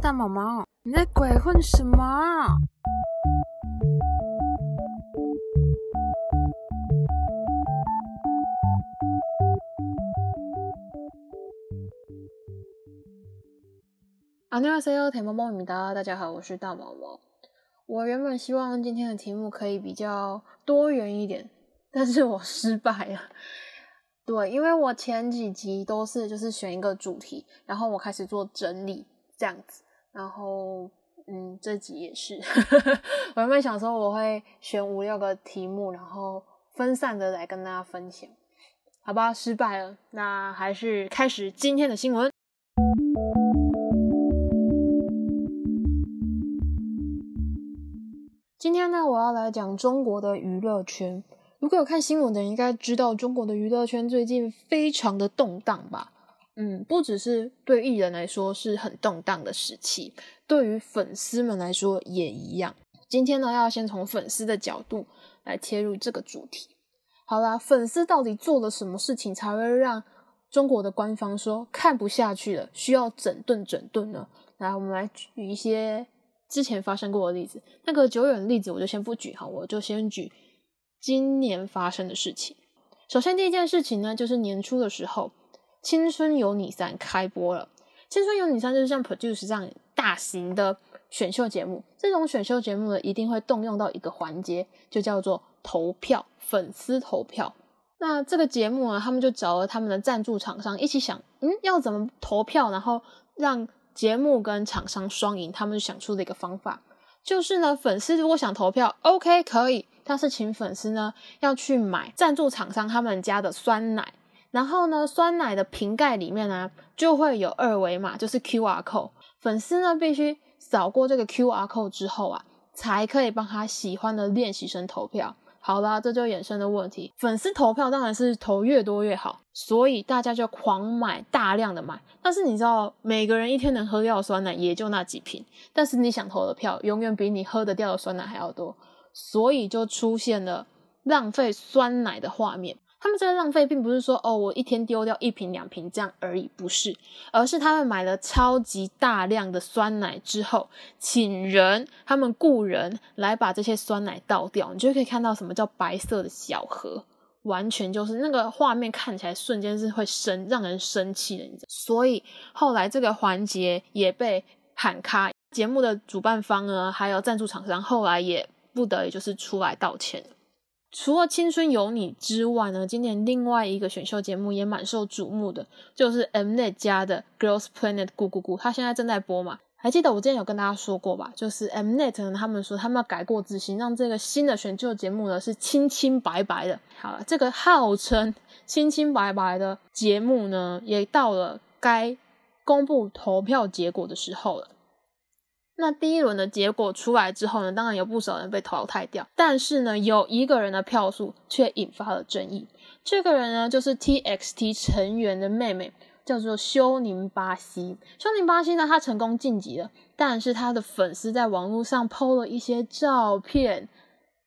大毛毛，你在鬼混什么？안녕하세요铁毛毛米达，大家好，我是大毛毛。我原本希望今天的题目可以比较多元一点，但是我失败了。对，因为我前几集都是就是选一个主题，然后我开始做整理这样子， 然后嗯，这集也是，我原本想说我会选五六个题目，然后分散的来跟大家分享，好吧，失败了，那还是开始今天的新闻。今天呢，我要来讲中国的娱乐圈。如果有看新闻的人，应该知道中国的娱乐圈最近非常的动荡吧？嗯，不只是对艺人来说是很动荡的时期，对于粉丝们来说也一样。今天呢，要先从粉丝的角度来切入这个主题。好啦，粉丝到底做了什么事情才会让中国的官方说看不下去了，需要整顿整顿呢？来，我们来举一些之前发生过的例子。那个久远的例子我就先不举哈，我就先举。今年发生的事情，首先第一件事情呢，就是年初的时候，《青春有你三》开播了。《青春有你三》就是像 Produce 这样大型的选秀节目，这种选秀节目呢，一定会动用到一个环节，就叫做投票，粉丝投票。那这个节目呢，他们就找了他们的赞助厂商一起想，嗯，要怎么投票，然后让节目跟厂商双赢，他们就想出了一个方法，就是呢，粉丝如果想投票，OK，可以。但是请粉丝呢要去买赞助厂商他们家的酸奶，然后呢，酸奶的瓶盖里面呢就会有二维码，就是 Q R code。粉丝呢必须扫过这个 Q R code 之后啊，才可以帮他喜欢的练习生投票。好啦，这就衍生的问题，粉丝投票当然是投越多越好，所以大家就狂买，大量的买。但是你知道，每个人一天能喝掉的酸奶也就那几瓶，但是你想投的票永远比你喝得掉的酸奶还要多。所以就出现了浪费酸奶的画面。他们这个浪费并不是说哦，我一天丢掉一瓶两瓶这样而已，不是，而是他们买了超级大量的酸奶之后，请人他们雇人来把这些酸奶倒掉，你就可以看到什么叫白色的小盒，完全就是那个画面看起来瞬间是会生让人生气的，所以后来这个环节也被喊卡，节目的主办方呢，还有赞助厂商后来也。不得已就是出来道歉。除了《青春有你》之外呢，今年另外一个选秀节目也蛮受瞩目的，就是 Mnet 家的 Girls Planet 咕咕咕，它现在正在播嘛？还记得我之前有跟大家说过吧？就是 Mnet 呢，他们说他们要改过自新，让这个新的选秀节目呢是清清白白的。好了，这个号称清清白白的节目呢，也到了该公布投票结果的时候了。那第一轮的结果出来之后呢，当然有不少人被淘汰掉，但是呢，有一个人的票数却引发了争议。这个人呢，就是 TXT 成员的妹妹，叫做修宁巴西。修宁巴西呢，她成功晋级了，但是她的粉丝在网络上 PO 了一些照片，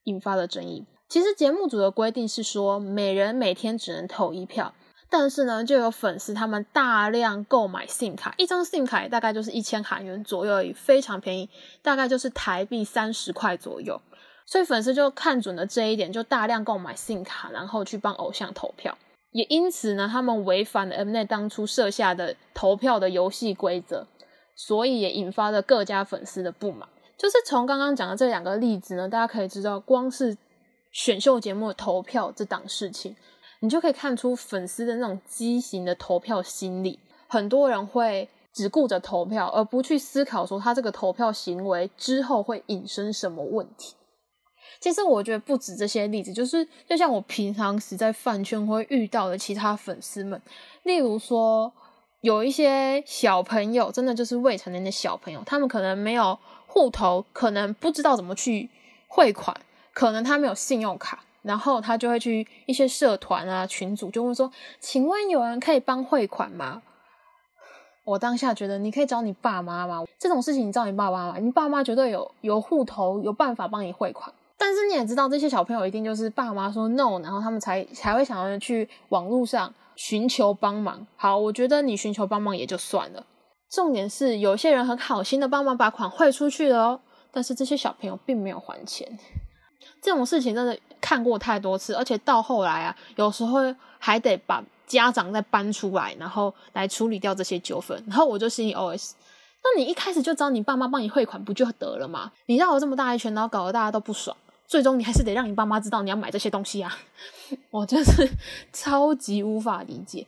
引发了争议。其实节目组的规定是说，每人每天只能投一票。但是呢，就有粉丝他们大量购买 SIM 卡，一张 SIM 卡大概就是一千韩元左右而已，非常便宜，大概就是台币三十块左右。所以粉丝就看准了这一点，就大量购买 SIM 卡，然后去帮偶像投票。也因此呢，他们违反了 Mnet 当初设下的投票的游戏规则，所以也引发了各家粉丝的不满。就是从刚刚讲的这两个例子呢，大家可以知道，光是选秀节目投票这档事情。你就可以看出粉丝的那种畸形的投票心理，很多人会只顾着投票，而不去思考说他这个投票行为之后会引申什么问题。其实我觉得不止这些例子，就是就像我平常时在饭圈会遇到的其他粉丝们，例如说有一些小朋友，真的就是未成年的小朋友，他们可能没有户头，可能不知道怎么去汇款，可能他没有信用卡。然后他就会去一些社团啊、群组，就会说：“请问有人可以帮汇款吗？”我当下觉得你可以找你爸妈吗？这种事情你找你爸妈吗？你爸妈绝对有有户头，有办法帮你汇款。但是你也知道，这些小朋友一定就是爸妈说 no，然后他们才才会想要去网络上寻求帮忙。好，我觉得你寻求帮忙也就算了。重点是有些人很好心的帮忙把款汇出去了哦，但是这些小朋友并没有还钱。这种事情真的看过太多次，而且到后来啊，有时候还得把家长再搬出来，然后来处理掉这些纠纷。然后我就心里 OS：那你一开始就找你爸妈帮你汇款不就得了吗？你绕了这么大一圈，然后搞得大家都不爽，最终你还是得让你爸妈知道你要买这些东西啊！我真是超级无法理解。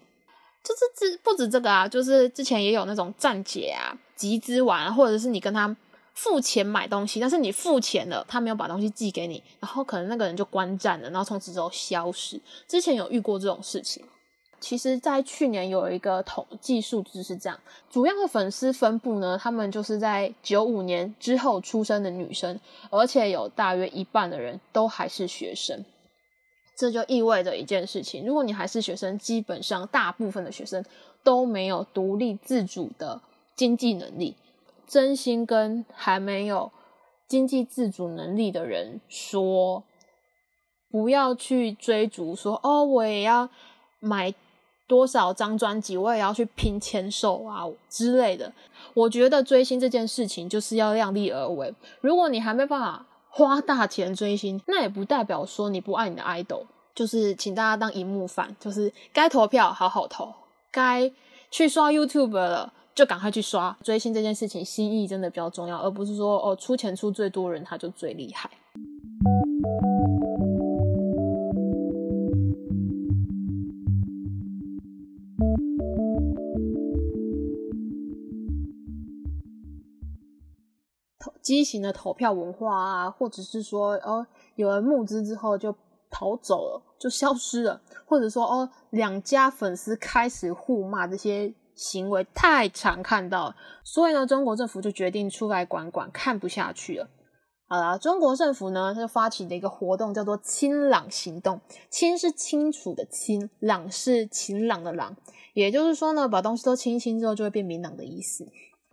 就是这不止这个啊，就是之前也有那种站姐啊、集资完，或者是你跟他付钱买东西，但是你付钱了，他没有把东西寄给你，然后可能那个人就关站了，然后从此之后消失。之前有遇过这种事情。其实，在去年有一个统计数字是这样：主要的粉丝分布呢，他们就是在九五年之后出生的女生，而且有大约一半的人都还是学生。这就意味着一件事情：如果你还是学生，基本上大部分的学生都没有独立自主的经济能力。真心跟还没有经济自主能力的人说，不要去追逐说哦，我也要买多少张专辑，我也要去拼签售啊之类的。我觉得追星这件事情就是要量力而为。如果你还没办法。花大钱追星，那也不代表说你不爱你的 idol。就是请大家当荧幕饭，就是该投票好好投，该去刷 YouTube 了就赶快去刷。追星这件事情，心意真的比较重要，而不是说哦出钱出最多人他就最厉害。畸形的投票文化啊，或者是说哦，有人募资之后就逃走了，就消失了，或者说哦，两家粉丝开始互骂，这些行为太常看到，所以呢，中国政府就决定出来管管，看不下去了。好了，中国政府呢，就发起了一个活动，叫做“清朗行动”。清是清楚的清，朗是晴朗的朗，也就是说呢，把东西都清一清之后，就会变明朗的意思。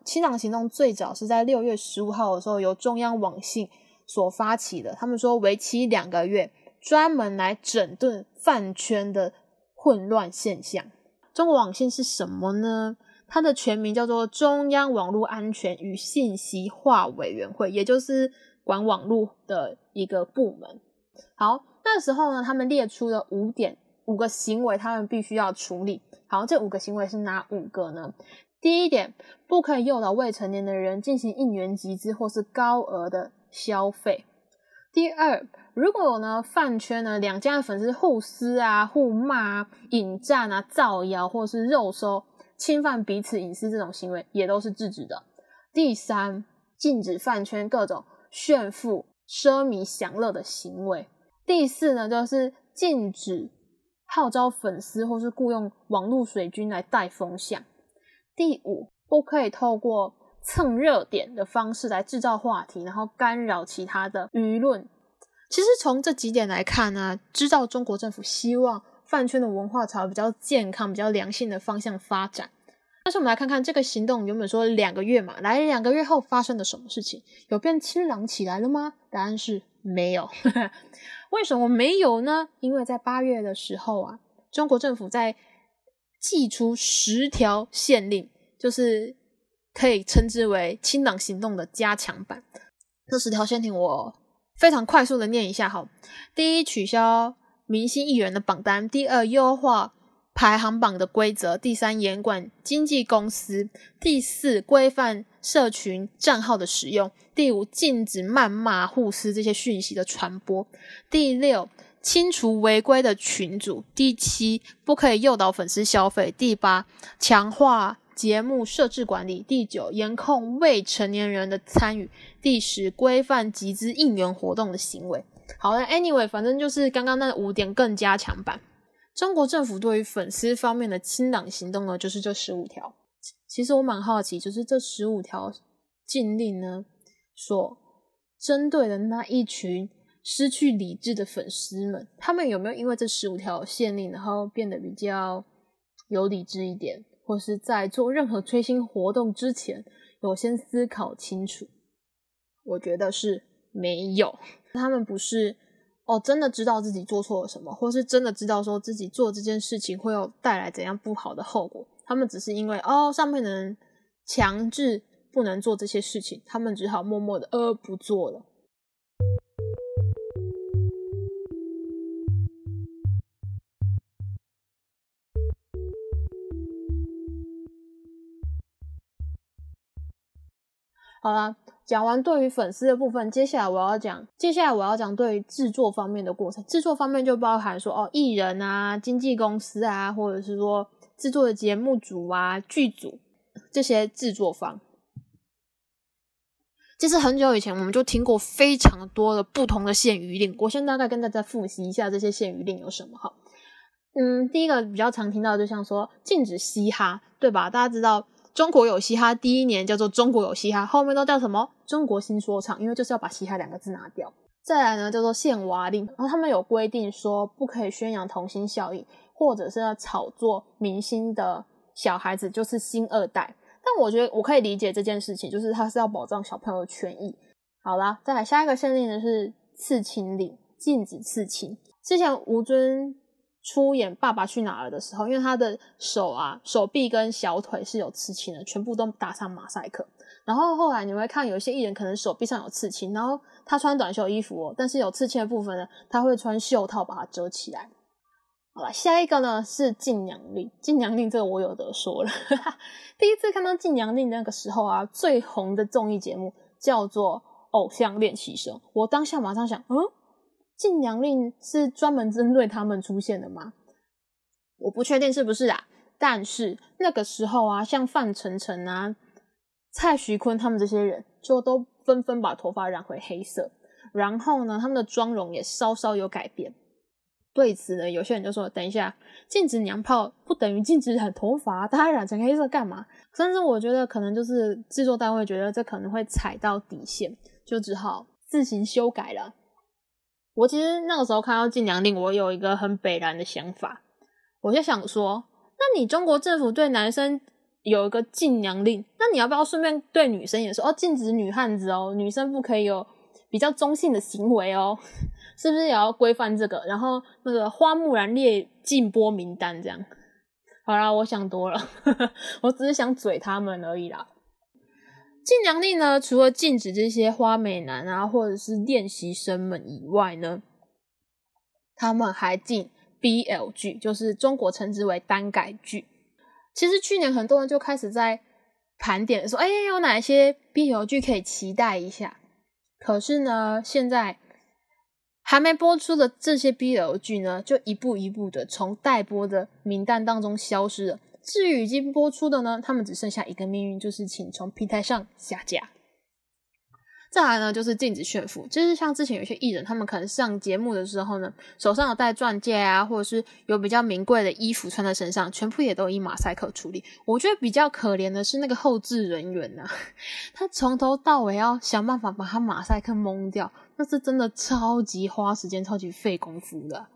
清朗行动最早是在六月十五号的时候由中央网信所发起的。他们说为期两个月，专门来整顿饭圈的混乱现象。中国网信是什么呢？它的全名叫做中央网络安全与信息化委员会，也就是管网络的一个部门。好，那时候呢，他们列出了五点五个行为，他们必须要处理。好，这五个行为是哪五个呢？第一点，不可以诱导未成年的人进行应援集资或是高额的消费。第二，如果呢饭圈呢两家的粉丝互撕啊、互骂、引战啊、造谣或是肉收、侵犯彼此隐私这种行为，也都是制止的。第三，禁止饭圈各种炫富、奢靡、享乐的行为。第四呢，就是禁止号召粉丝或是雇佣网络水军来带风向。第五，不可以透过蹭热点的方式来制造话题，然后干扰其他的舆论。其实从这几点来看呢，知道中国政府希望饭圈的文化朝比较健康、比较良性的方向发展。但是我们来看看这个行动，原本说两个月嘛，来两个月后发生了什么事情？有变清朗起来了吗？答案是没有。为什么没有呢？因为在八月的时候啊，中国政府在寄出十条限令，就是可以称之为“清朗行动”的加强版。这十条限令我非常快速的念一下哈：第一，取消明星艺人的榜单；第二，优化排行榜的规则；第三，严管经纪公司；第四，规范社群账号的使用；第五，禁止谩骂、互撕这些讯息的传播；第六。清除违规的群组。第七，不可以诱导粉丝消费。第八，强化节目设置管理。第九，严控未成年人的参与。第十，规范集资应援活动的行为。好了，anyway，反正就是刚刚那五点更加强版。中国政府对于粉丝方面的清党行动呢，就是这十五条。其实我蛮好奇，就是这十五条禁令呢，所针对的那一群。失去理智的粉丝们，他们有没有因为这十五条限令，然后变得比较有理智一点，或是在做任何追星活动之前，有先思考清楚？我觉得是没有。他们不是哦，真的知道自己做错了什么，或是真的知道说自己做这件事情会有带来怎样不好的后果。他们只是因为哦，上面的人强制不能做这些事情，他们只好默默的呃不做了。好啦，讲完对于粉丝的部分，接下来我要讲，接下来我要讲对于制作方面的过程。制作方面就包含说，哦，艺人啊、经纪公司啊，或者是说制作的节目组啊、剧组这些制作方。其实很久以前我们就听过非常多的不同的限娱令，我先大概跟大家复习一下这些限娱令有什么哈。嗯，第一个比较常听到，就像说禁止嘻哈，对吧？大家知道。中国有嘻哈，第一年叫做中国有嘻哈，后面都叫什么中国新说唱，因为就是要把嘻哈两个字拿掉。再来呢，叫做限娃令，然后他们有规定说不可以宣扬童心效应，或者是要炒作明星的小孩子就是新二代。但我觉得我可以理解这件事情，就是他是要保障小朋友的权益。好啦，再来下一个限令呢是刺青令，禁止刺青。之前吴尊。出演《爸爸去哪儿》的时候，因为他的手啊、手臂跟小腿是有刺青的，全部都打上马赛克。然后后来你会看，有一些艺人可能手臂上有刺青，然后他穿短袖衣服哦，但是有刺青的部分呢，他会穿袖套把它遮起来。好了，下一个呢是禁娘令。禁娘令这个我有得说了，第一次看到禁娘令那个时候啊，最红的综艺节目叫做《偶像练习生》，我当下马上想，嗯。禁娘令是专门针对他们出现的吗？我不确定是不是啊。但是那个时候啊，像范丞丞啊、蔡徐坤他们这些人，就都纷纷把头发染回黑色，然后呢，他们的妆容也稍稍有改变。对此呢，有些人就说：“等一下，禁止娘炮不等于禁止染头发，大家染成黑色干嘛？”甚至我觉得可能就是制作单位觉得这可能会踩到底线，就只好自行修改了。我其实那个时候看到禁娘令，我有一个很北然的想法，我就想说，那你中国政府对男生有一个禁娘令，那你要不要顺便对女生也说哦，禁止女汉子哦，女生不可以有比较中性的行为哦，是不是也要规范这个？然后那个花木兰列禁播名单这样，好啦，我想多了，我只是想嘴他们而已啦。禁娘令呢，除了禁止这些花美男啊，或者是练习生们以外呢，他们还禁 BL 剧，就是中国称之为单改剧。其实去年很多人就开始在盘点说，哎，有哪些 BL 剧可以期待一下？可是呢，现在还没播出的这些 BL 剧呢，就一步一步的从待播的名单当中消失了。至于已经播出的呢，他们只剩下一个命运，就是请从平台上下架。再来呢，就是禁止炫富，就是像之前有些艺人，他们可能上节目的时候呢，手上有戴钻戒啊，或者是有比较名贵的衣服穿在身上，全部也都以马赛克处理。我觉得比较可怜的是那个后置人员呐，他从头到尾要想办法把他马赛克蒙掉，那是真的超级花时间、超级费功夫的。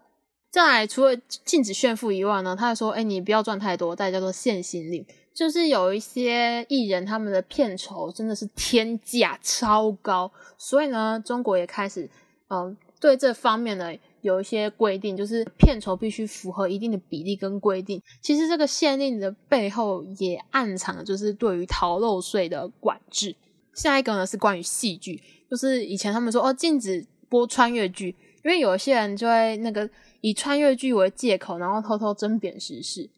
再来，除了禁止炫富以外呢，他还说：“哎，你不要赚太多，再叫做限薪令，就是有一些艺人他们的片酬真的是天价超高，所以呢，中国也开始嗯对这方面呢有一些规定，就是片酬必须符合一定的比例跟规定。其实这个限令的背后也暗藏的就是对于逃漏税的管制。下一个呢是关于戏剧，就是以前他们说哦禁止播穿越剧，因为有一些人就会那个。以穿越剧为借口，然后偷偷争辩时事。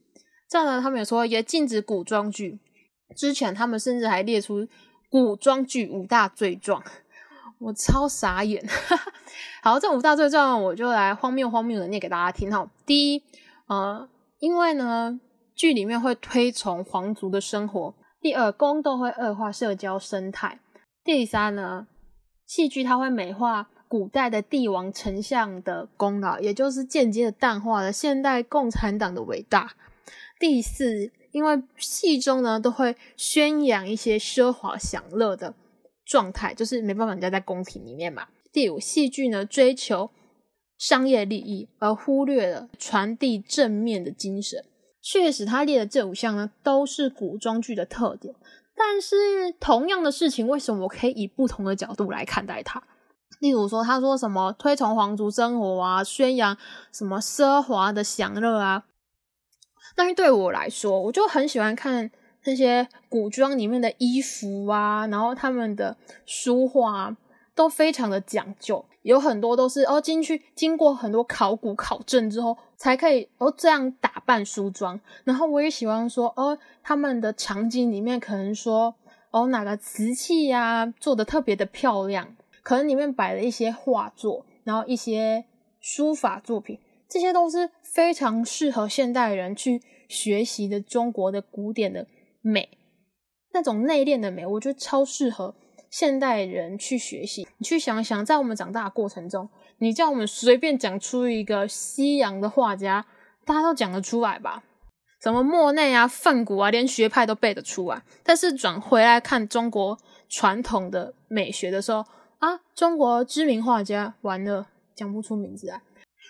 这样呢，他们也说也禁止古装剧。之前他们甚至还列出古装剧五大罪状，我超傻眼。好，这五大罪状我就来荒谬荒谬的念给大家听哈。第一，呃，因为呢剧里面会推崇皇族的生活；第二，宫斗会恶化社交生态；第三呢，戏剧它会美化。古代的帝王丞相的功劳，也就是间接的淡化了现代共产党的伟大。第四，因为戏中呢都会宣扬一些奢华享乐的状态，就是没办法人家在宫廷里面嘛。第五，戏剧呢追求商业利益，而忽略了传递正面的精神。确实，他列的这五项呢都是古装剧的特点，但是同样的事情，为什么我可以以不同的角度来看待它？例如说，他说什么推崇皇族生活啊，宣扬什么奢华的享乐啊。但是对我来说，我就很喜欢看那些古装里面的衣服啊，然后他们的书画都非常的讲究，有很多都是哦进去经过很多考古考证之后才可以哦这样打扮梳妆。然后我也喜欢说哦他们的场景里面可能说哦哪个瓷器呀做的特别的漂亮，可能里面摆了一些画作，然后一些书法作品，这些都是非常适合现代人去学习的中国的古典的。美，那种内敛的美，我觉得超适合现代人去学习。你去想想，在我们长大的过程中，你叫我们随便讲出一个西洋的画家，大家都讲得出来吧？什么莫内啊、梵谷啊，连学派都背得出来。但是转回来看中国传统的美学的时候，啊，中国知名画家完了讲不出名字来。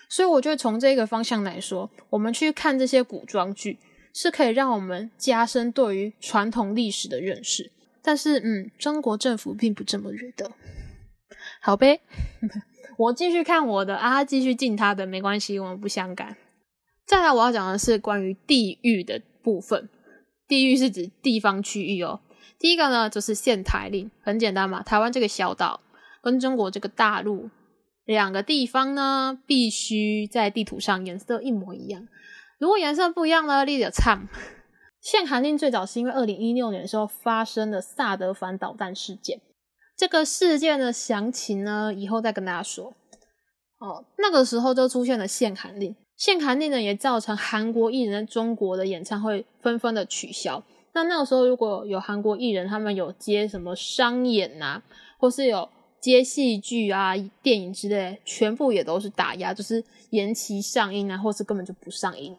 所以我觉得从这个方向来说，我们去看这些古装剧。是可以让我们加深对于传统历史的认识，但是，嗯，中国政府并不这么觉得。好呗，我继续看我的啊，继续进他的，没关系，我们不相干。再来，我要讲的是关于地域的部分。地域是指地方区域哦。第一个呢，就是限台令，很简单嘛，台湾这个小岛跟中国这个大陆两个地方呢，必须在地图上颜色一模一样。如果颜色不一样呢？立得唱。限韩令最早是因为二零一六年的时候发生的萨德反导弹事件。这个事件的详情呢，以后再跟大家说。哦，那个时候就出现了限韩令，限韩令呢也造成韩国艺人在中国的演唱会纷纷的取消。那那个时候如果有韩国艺人，他们有接什么商演呐，或是有接戏剧啊、电影之类，全部也都是打压，就是延期上映啊，或是根本就不上映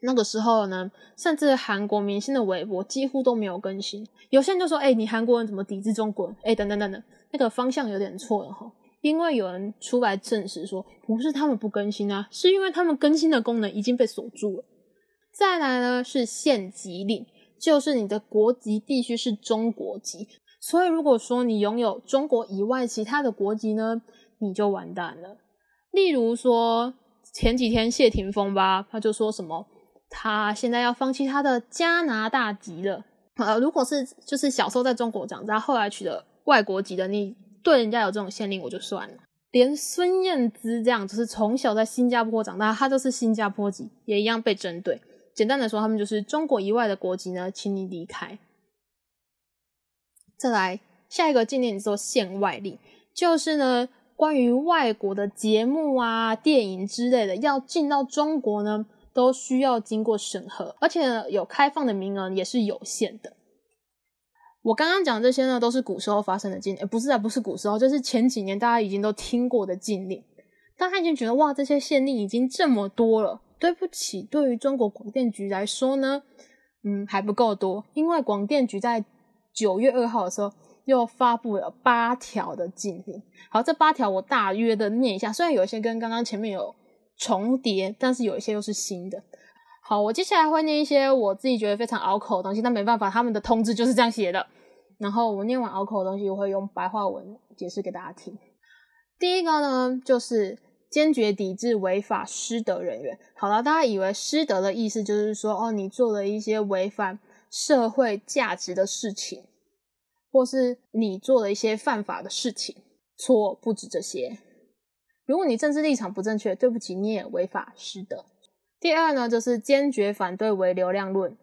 那个时候呢，甚至韩国明星的微博几乎都没有更新。有些人就说：“哎，你韩国人怎么抵制中国？”哎，等等等等，那个方向有点错了哈。因为有人出来证实说，不是他们不更新啊，是因为他们更新的功能已经被锁住了。再来呢，是限籍令，就是你的国籍必须是中国籍。所以如果说你拥有中国以外其他的国籍呢，你就完蛋了。例如说前几天谢霆锋吧，他就说什么。他现在要放弃他的加拿大籍了。呃，如果是就是小时候在中国长大，后来取得外国籍的，你对人家有这种限令，我就算了。连孙燕姿这样，就是从小在新加坡长大，她都是新加坡籍，也一样被针对。简单的说，他们就是中国以外的国籍呢，请你离开。再来下一个禁令，说限外令，就是呢，关于外国的节目啊、电影之类的，要进到中国呢。都需要经过审核，而且呢有开放的名额也是有限的。我刚刚讲这些呢，都是古时候发生的禁令，不是啊，不是古时候，就是前几年大家已经都听过的禁令。大家已经觉得哇，这些限令已经这么多了。对不起，对于中国广电局来说呢，嗯，还不够多，因为广电局在九月二号的时候又发布了八条的禁令。好，这八条我大约的念一下，虽然有一些跟刚刚前面有。重叠，但是有一些又是新的。好，我接下来会念一些我自己觉得非常拗口的东西，但没办法，他们的通知就是这样写的。然后我念完拗口的东西，我会用白话文解释给大家听。第一个呢，就是坚决抵制违法失德人员。好了，大家以为失德的意思就是说，哦，你做了一些违反社会价值的事情，或是你做了一些犯法的事情。错，不止这些。如果你政治立场不正确，对不起，你也违法失德。第二呢，就是坚决反对唯流量论。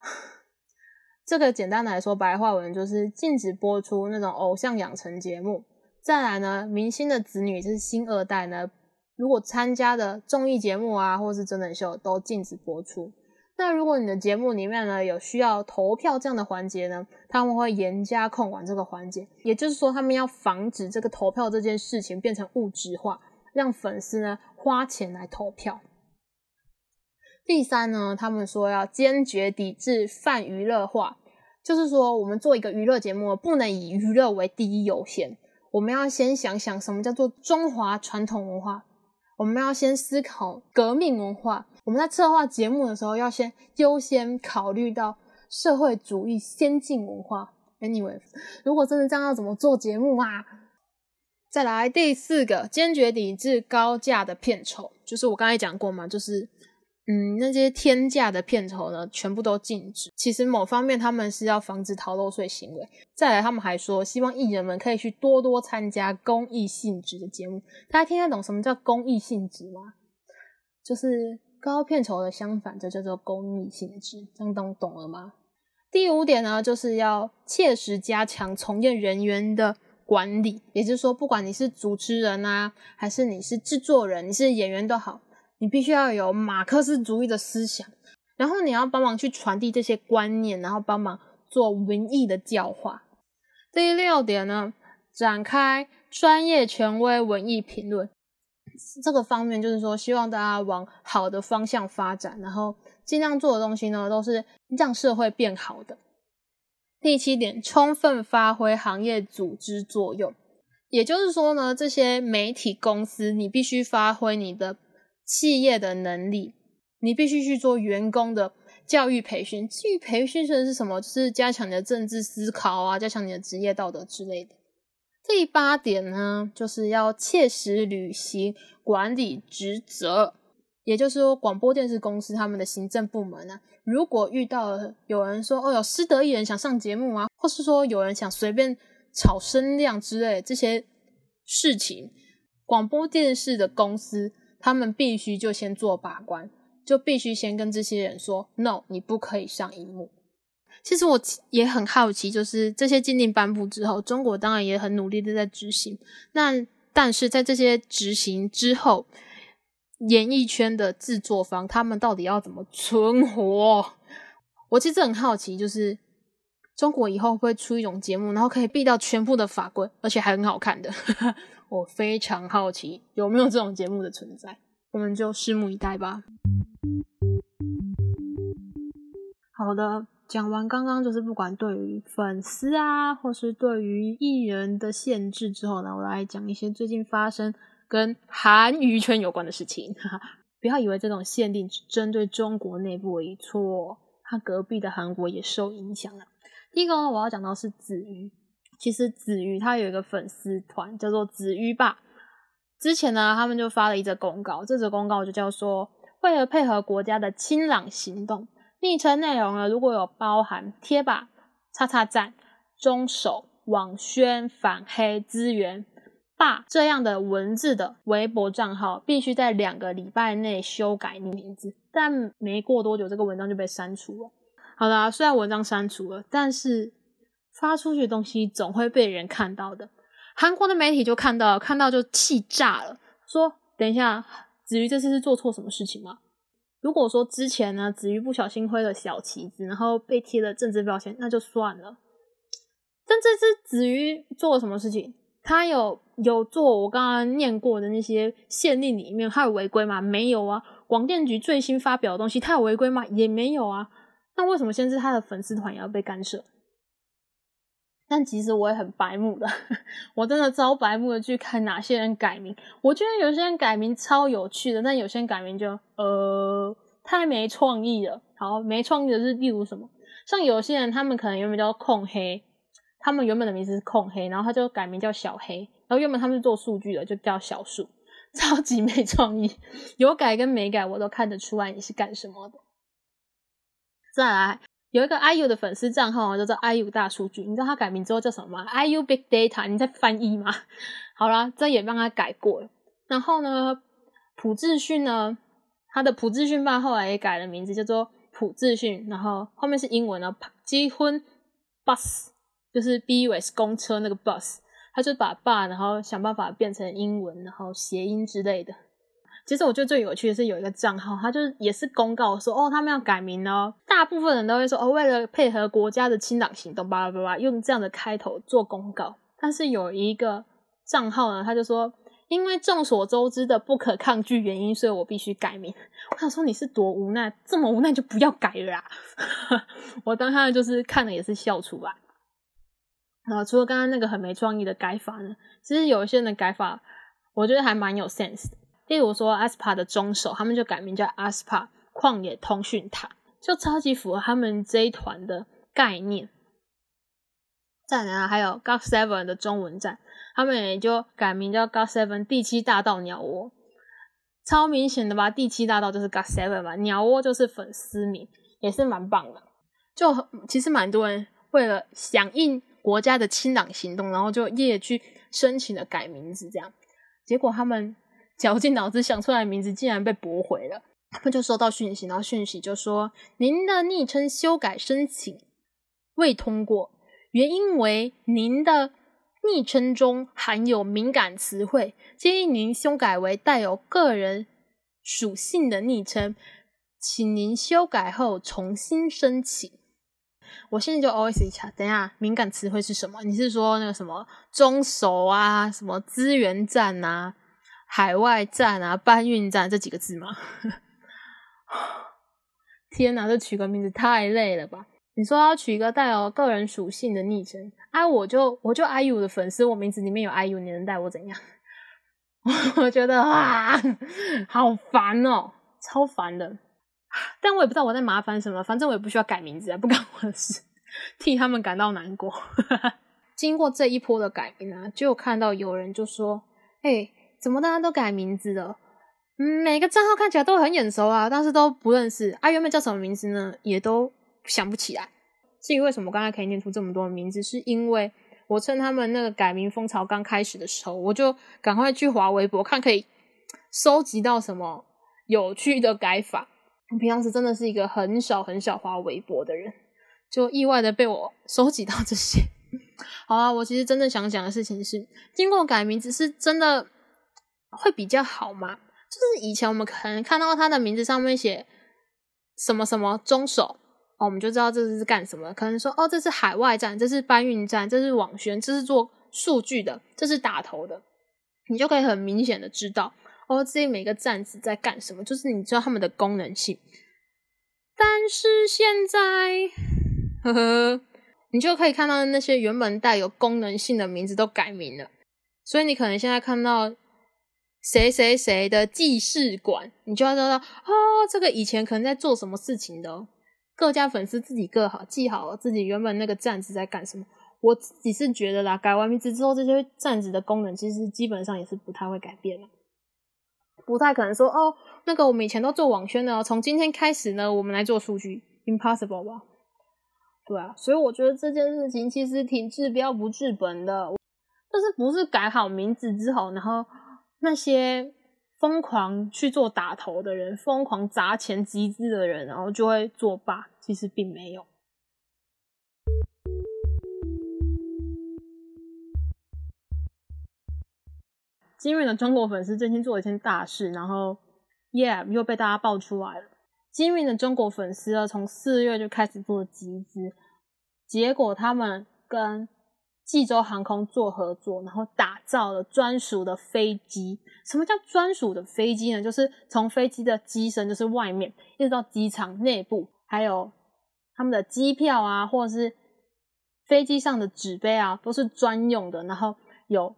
这个简单来说，白话文就是禁止播出那种偶像养成节目。再来呢，明星的子女就是新二代呢，如果参加的综艺节目啊，或是真人秀，都禁止播出。那如果你的节目里面呢有需要投票这样的环节呢，他们会严加控管这个环节。也就是说，他们要防止这个投票这件事情变成物质化，让粉丝呢花钱来投票。第三呢，他们说要坚决抵制泛娱乐化，就是说我们做一个娱乐节目，不能以娱乐为第一优先，我们要先想想什么叫做中华传统文化，我们要先思考革命文化。我们在策划节目的时候，要先优先考虑到社会主义先进文化。Anyway，如果真的这样，要怎么做节目啊？再来第四个，坚决抵制高价的片酬，就是我刚才讲过嘛，就是嗯，那些天价的片酬呢，全部都禁止。其实某方面他们是要防止逃漏税行为。再来，他们还说希望艺人们可以去多多参加公益性质的节目。大家听得懂什么叫公益性质吗？就是高片酬的相反，这叫做公益性质。这样懂懂了吗？第五点呢，就是要切实加强从业人员的管理。也就是说，不管你是主持人啊，还是你是制作人，你是演员都好。你必须要有马克思主义的思想，然后你要帮忙去传递这些观念，然后帮忙做文艺的教化。第六点呢，展开专业权威文艺评论，这个方面就是说，希望大家往好的方向发展，然后尽量做的东西呢，都是让社会变好的。第七点，充分发挥行业组织作用，也就是说呢，这些媒体公司，你必须发挥你的。企业的能力，你必须去做员工的教育培训。至于培训的是什么，就是加强你的政治思考啊，加强你的职业道德之类的。第八点呢，就是要切实履行管理职责。也就是说，广播电视公司他们的行政部门呢，如果遇到有人说哦，有失德艺人想上节目啊，或是说有人想随便炒声量之类这些事情，广播电视的公司。他们必须就先做把关，就必须先跟这些人说 “no”，你不可以上荧幕。其实我也很好奇，就是这些禁令颁布之后，中国当然也很努力的在执行。那但是在这些执行之后，演艺圈的制作方他们到底要怎么存活？我其实很好奇，就是中国以后会出一种节目，然后可以避掉全部的法规，而且还很好看的。我非常好奇有没有这种节目的存在，我们就拭目以待吧。好的，讲完刚刚就是不管对于粉丝啊，或是对于艺人的限制之后呢，我来讲一些最近发生跟韩娱圈有关的事情。不要以为这种限定只针对中国内部而已，错，他隔壁的韩国也受影响了。第一个呢，我要讲到是子瑜。其实子瑜他有一个粉丝团叫做子瑜吧，之前呢他们就发了一则公告，这则公告就叫说为了配合国家的清朗行动，昵称内容呢如果有包含贴吧、叉叉站、中手、网宣、反黑、资源、霸这样的文字的微博账号，必须在两个礼拜内修改你名字，但没过多久这个文章就被删除了。好啦，虽然文章删除了，但是。发出去的东西总会被人看到的。韩国的媒体就看到，看到就气炸了，说：“等一下，子瑜这次是做错什么事情吗？如果说之前呢，子瑜不小心挥了小旗子，然后被贴了政治标签，那就算了。但这次子瑜做了什么事情？他有有做我刚刚念过的那些限令里面，他有违规吗？没有啊。广电局最新发表的东西，他有违规吗？也没有啊。那为什么现在他的粉丝团也要被干涉？”但其实我也很白目的，我真的超白目的去看哪些人改名。我觉得有些人改名超有趣的，但有些人改名就呃太没创意了。好，没创意的是例如什么？像有些人他们可能原本叫控黑，他们原本的名字是控黑，然后他就改名叫小黑，然后原本他们是做数据的，就叫小数，超级没创意。有改跟没改，我都看得出来你是干什么的。再来。有一个 IU 的粉丝账号叫做 IU 大数据，你知道他改名之后叫什么吗？IU Big Data，你在翻译吗？好啦，这也帮他改过了。然后呢，朴智训呢，他的朴智训爸后来也改了名字，叫做朴智训，然后后面是英文呢，结婚 bus 就是 bus 公车那个 bus，他就把爸然后想办法变成英文，然后谐音之类的。其实我觉得最有趣的是有一个账号，他就是也是公告说哦，他们要改名哦。大部分人都会说哦，为了配合国家的清党行动，巴拉巴拉，用这样的开头做公告。但是有一个账号呢，他就说，因为众所周知的不可抗拒原因，所以我必须改名。我想说你是多无奈，这么无奈就不要改了啊！我当下就是看了也是笑出来。啊，除了刚刚那个很没创意的改法呢，其实有一些人的改法，我觉得还蛮有 sense 的。例如说，Aspa 的中手，他们就改名叫 Aspa 旷野通讯塔，就超级符合他们这一团的概念。再来还有 God Seven 的中文站，他们也就改名叫 God Seven 第七大道鸟窝。超明显的吧？第七大道就是 GOT Seven 嘛，鸟窝就是粉丝名，也是蛮棒的。就其实蛮多人为了响应国家的清朗行动，然后就夜去申请了改名字，这样结果他们绞尽脑汁想出来的名字竟然被驳回了。他们就收到讯息，然后讯息就说您的昵称修改申请未通过，原因为您的。昵称中含有敏感词汇，建议您修改为带有个人属性的昵称，请您修改后重新申请。我现在就 OS 一下，等一下敏感词汇是什么？你是说那个什么中守啊，什么资源站啊，海外站啊，搬运站这几个字吗？天哪，这取个名字太累了吧！你说要取一个带有个人属性的昵称，啊，我就我就 IU 的粉丝，我名字里面有 IU，你能带我怎样？我觉得啊，好烦哦，超烦的。但我也不知道我在麻烦什么，反正我也不需要改名字啊，不干我的事，替他们感到难过。经过这一波的改名啊，就看到有人就说：“哎，怎么大家都改名字了？嗯，每个账号看起来都很眼熟啊，但是都不认识啊，原本叫什么名字呢？也都。”想不起来，至于为什么刚才可以念出这么多名字，是因为我趁他们那个改名风潮刚开始的时候，我就赶快去划微博，看可以收集到什么有趣的改法。我平常时真的是一个很少很少划微博的人，就意外的被我收集到这些。好啊，我其实真正想讲的事情是，经过改名字是真的会比较好吗？就是以前我们可能看到他的名字上面写什么什么中手。哦，我们就知道这是干什么。可能说，哦，这是海外站，这是搬运站，这是网宣，这是做数据的，这是打头的，你就可以很明显的知道，哦，自己每个站子在干什么，就是你知道他们的功能性。但是现在，呵呵，你就可以看到那些原本带有功能性的名字都改名了，所以你可能现在看到谁谁谁的记事馆，你就要知道，哦，这个以前可能在做什么事情的。各家粉丝自己各好记好自己原本那个站子在干什么。我自己是觉得啦，改完名字之后，这些站子的功能其实基本上也是不太会改变了，不太可能说哦，那个我们以前都做网宣的，哦从今天开始呢，我们来做数据，impossible 吧？对啊，所以我觉得这件事情其实挺治标不治本的，但是不是改好名字之后，然后那些。疯狂去做打头的人，疯狂砸钱集资的人，然后就会作罢。其实并没有。金敏的中国粉丝最近做了一件大事，然后，Yeah，又被大家爆出来了。金敏的中国粉丝呢，从四月就开始做集资，结果他们跟。济州航空做合作，然后打造了专属的飞机。什么叫专属的飞机呢？就是从飞机的机身，就是外面，一直到机场内部，还有他们的机票啊，或者是飞机上的纸杯啊，都是专用的。然后有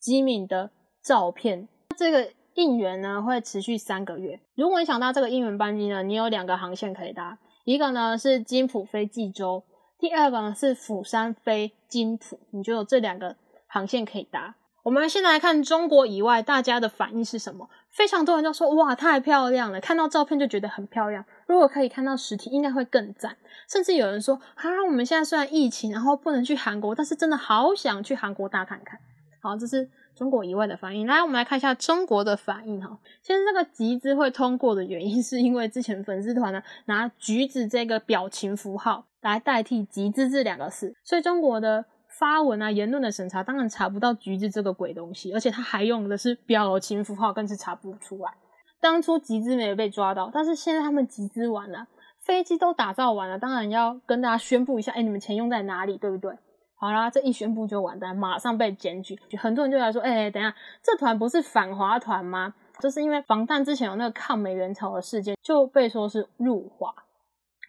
机敏的照片。这个应援呢会持续三个月。如果你想搭这个应援班机呢，你有两个航线可以搭，一个呢是金浦飞济州。第二个呢是釜山飞金浦，你就有这两个航线可以搭。我们现在来看中国以外大家的反应是什么？非常多人都说哇太漂亮了，看到照片就觉得很漂亮。如果可以看到实体，应该会更赞。甚至有人说啊，我们现在虽然疫情，然后不能去韩国，但是真的好想去韩国大看看。好，这是中国以外的反应。来，我们来看一下中国的反应哈。其实这个集资会通过的原因，是因为之前粉丝团呢拿橘子这个表情符号。来代替“集资”这两个字，所以中国的发文啊、言论的审查当然查不到“橘子”这个鬼东西，而且他还用的是表情符号，更是查不出来。当初集资没有被抓到，但是现在他们集资完了，飞机都打造完了，当然要跟大家宣布一下，哎，你们钱用在哪里，对不对？好啦，这一宣布就完蛋，马上被检举，很多人就来说，哎，等下，这团不是反华团吗？就是因为防弹之前有那个抗美援朝的事件，就被说是入华。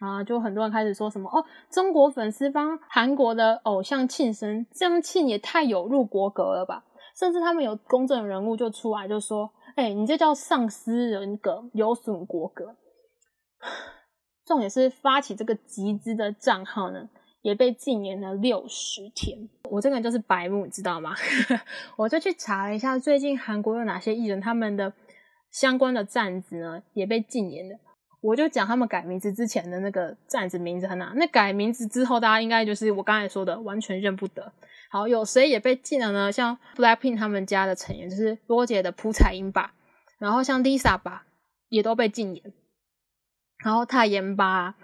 啊，就很多人开始说什么哦，中国粉丝帮韩国的偶像庆生，这样庆也太有入国格了吧？甚至他们有公正人物就出来就说，哎，你这叫丧失人格，有损国格。重点是发起这个集资的账号呢，也被禁言了六十天。我这个人就是白目，你知道吗？我就去查了一下，最近韩国有哪些艺人他们的相关的站子呢也被禁言了。我就讲他们改名字之前的那个站子名字很难，那改名字之后，大家应该就是我刚才说的完全认不得。好，有谁也被禁了呢？像 Blackpink 他们家的成员就是多姐的朴彩英吧，然后像 Lisa 吧也都被禁言，然后泰妍吧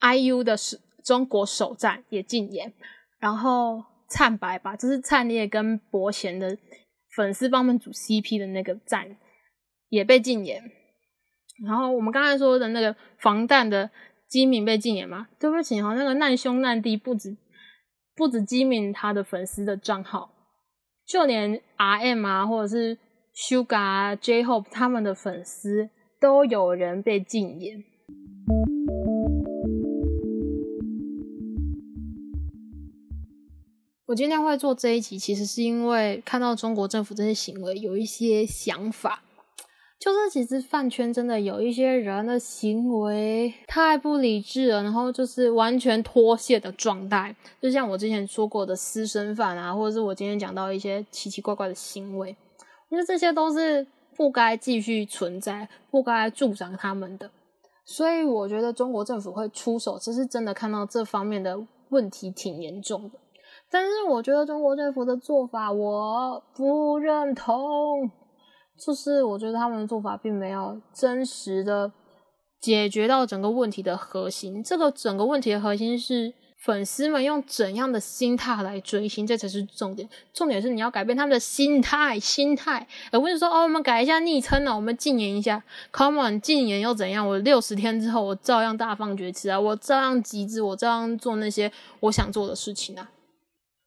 ，IU 的是中国首站也禁言，然后灿白吧，就是灿烈跟伯贤的粉丝帮他们组 CP 的那个站也被禁言。然后我们刚才说的那个防弹的基敏被禁言嘛？对不起哈，那个难兄难弟不止不止基敏他的粉丝的账号，就连 RM 啊或者是 Sugar、J Hope 他们的粉丝都有人被禁言。我今天会做这一集，其实是因为看到中国政府这些行为有一些想法。就是其实饭圈真的有一些人的行为太不理智了，然后就是完全脱线的状态，就像我之前说过的私生饭啊，或者是我今天讲到一些奇奇怪怪的行为，我觉得这些都是不该继续存在、不该助长他们的。所以我觉得中国政府会出手，这是真的看到这方面的问题挺严重的。但是我觉得中国政府的做法我不认同。就是我觉得他们的做法并没有真实的解决到整个问题的核心。这个整个问题的核心是粉丝们用怎样的心态来追星，这才是重点。重点是你要改变他们的心态，心态，而不是说哦，我们改一下昵称呢，我们禁言一下。Come on，禁言又怎样？我六十天之后我照样大放厥词啊，我照样极致，我照样做那些我想做的事情啊。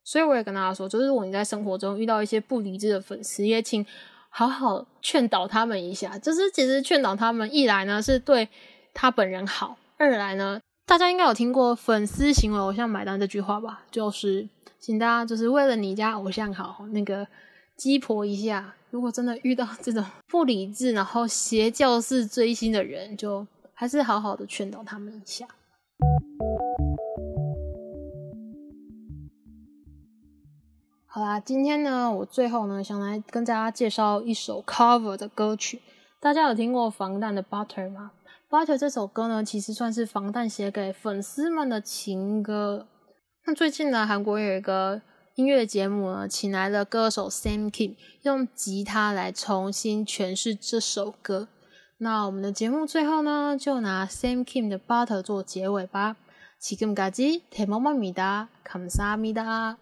所以我也跟大家说，就是如果你在生活中遇到一些不理智的粉丝，也请。好好劝导他们一下，就是其实劝导他们，一来呢是对他本人好，二来呢，大家应该有听过“粉丝行为偶像买单”这句话吧？就是请大家就是为了你家偶像好，那个鸡婆一下。如果真的遇到这种不理智，然后邪教式追星的人，就还是好好的劝导他们一下。好啦，今天呢，我最后呢，想来跟大家介绍一首 cover 的歌曲。大家有听过防弹的 Butter 吗？Butter 这首歌呢，其实算是防弹写给粉丝们的情歌。那最近呢，韩国有一个音乐节目呢，请来了歌手 Sam Kim，用吉他来重新诠释这首歌。那我们的节目最后呢，就拿 Sam Kim 的 Butter 做结尾吧。지금까지대모마미다감사합니다。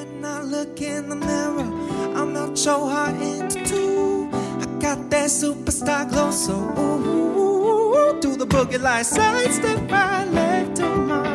When I look in the mirror, I melt your heart into two. I got that superstar glow, so ooh, ooh, ooh, ooh, do the boogie line side step right left to my